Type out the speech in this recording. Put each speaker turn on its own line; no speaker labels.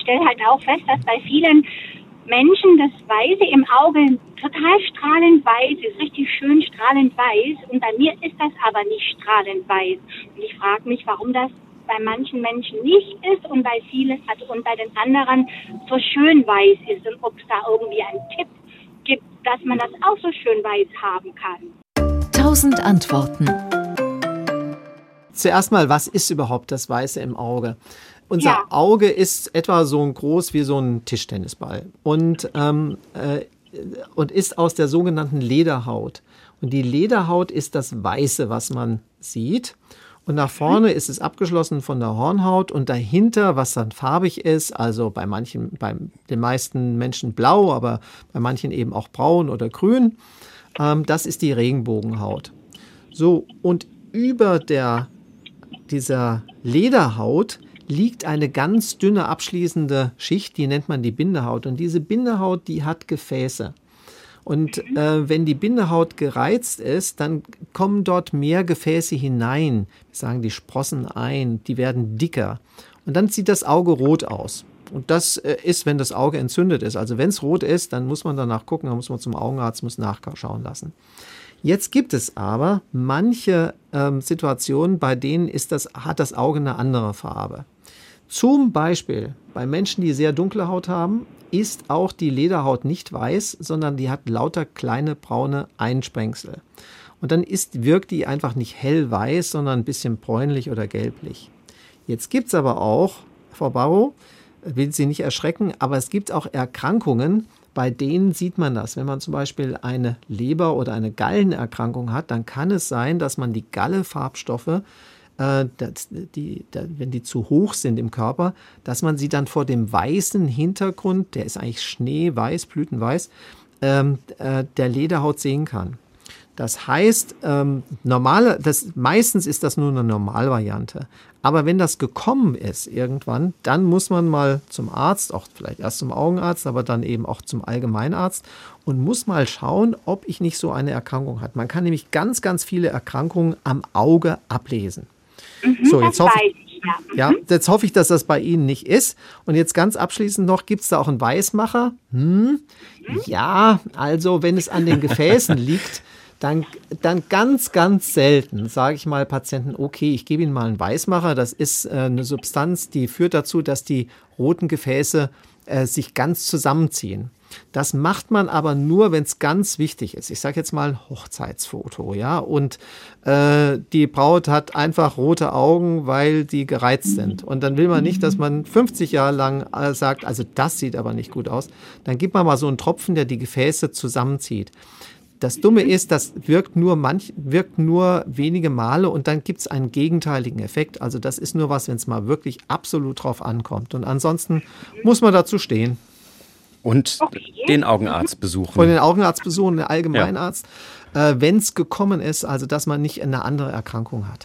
stelle halt auch fest, dass bei vielen Menschen das Weiße im Auge total strahlend weiß ist, richtig schön strahlend weiß. Und bei mir ist das aber nicht strahlend weiß. Und ich frage mich, warum das bei manchen Menschen nicht ist und bei vielen also und bei den anderen so schön weiß ist und ob es da irgendwie einen Tipp gibt, dass man das auch so schön weiß haben kann.
Tausend Antworten.
Zuerst mal, was ist überhaupt das Weiße im Auge? Unser ja. Auge ist etwa so groß wie so ein Tischtennisball und, ähm, äh, und ist aus der sogenannten Lederhaut. Und die Lederhaut ist das Weiße, was man sieht. Und nach vorne ist es abgeschlossen von der Hornhaut und dahinter, was dann farbig ist, also bei manchen, bei den meisten Menschen blau, aber bei manchen eben auch braun oder grün, ähm, das ist die Regenbogenhaut. So, und über der, dieser Lederhaut liegt eine ganz dünne abschließende Schicht, die nennt man die Bindehaut. Und diese Bindehaut, die hat Gefäße. Und äh, wenn die Bindehaut gereizt ist, dann kommen dort mehr Gefäße hinein. Wir sagen die Sprossen ein, die werden dicker. Und dann sieht das Auge rot aus. Und das äh, ist, wenn das Auge entzündet ist. Also wenn es rot ist, dann muss man danach gucken, dann muss man zum Augenarzt, muss nachschauen lassen. Jetzt gibt es aber manche ähm, Situationen, bei denen ist das, hat das Auge eine andere Farbe. Zum Beispiel bei Menschen, die sehr dunkle Haut haben, ist auch die Lederhaut nicht weiß, sondern die hat lauter kleine braune Einsprengsel. Und dann ist, wirkt die einfach nicht hellweiß, sondern ein bisschen bräunlich oder gelblich. Jetzt gibt es aber auch, Frau Barrow, will Sie nicht erschrecken, aber es gibt auch Erkrankungen, bei denen sieht man das. Wenn man zum Beispiel eine Leber- oder eine Gallenerkrankung hat, dann kann es sein, dass man die Galle-Farbstoffe äh, das, die, da, wenn die zu hoch sind im Körper, dass man sie dann vor dem weißen Hintergrund, der ist eigentlich schneeweiß, blütenweiß, ähm, äh, der Lederhaut sehen kann. Das heißt, ähm, normale, das, meistens ist das nur eine Normalvariante. Aber wenn das gekommen ist irgendwann, dann muss man mal zum Arzt, auch vielleicht erst zum Augenarzt, aber dann eben auch zum Allgemeinarzt und muss mal schauen, ob ich nicht so eine Erkrankung habe. Man kann nämlich ganz, ganz viele Erkrankungen am Auge ablesen.
Mhm, so, jetzt hoffe ich,
ja. ja. Mhm. jetzt hoffe ich, dass das bei Ihnen nicht ist. Und jetzt ganz abschließend noch, gibt es da auch einen Weißmacher? Hm? Mhm. Ja, also wenn es an den Gefäßen liegt, dann, dann ganz, ganz selten sage ich mal Patienten, okay, ich gebe Ihnen mal einen Weißmacher. Das ist äh, eine Substanz, die führt dazu, dass die roten Gefäße äh, sich ganz zusammenziehen. Das macht man aber nur, wenn es ganz wichtig ist. Ich sage jetzt mal Hochzeitsfoto, ja. Und äh, die Braut hat einfach rote Augen, weil die gereizt sind. Und dann will man nicht, dass man 50 Jahre lang äh, sagt, also das sieht aber nicht gut aus. Dann gibt man mal so einen Tropfen, der die Gefäße zusammenzieht. Das Dumme ist, das wirkt nur manch, wirkt nur wenige Male und dann gibt es einen gegenteiligen Effekt. Also das ist nur was, wenn es mal wirklich absolut drauf ankommt. Und ansonsten muss man dazu stehen.
Und okay. den Augenarzt besuchen.
Von den Augenarzt besuchen, den Allgemeinarzt, ja. äh, wenn es gekommen ist, also dass man nicht eine andere Erkrankung hat.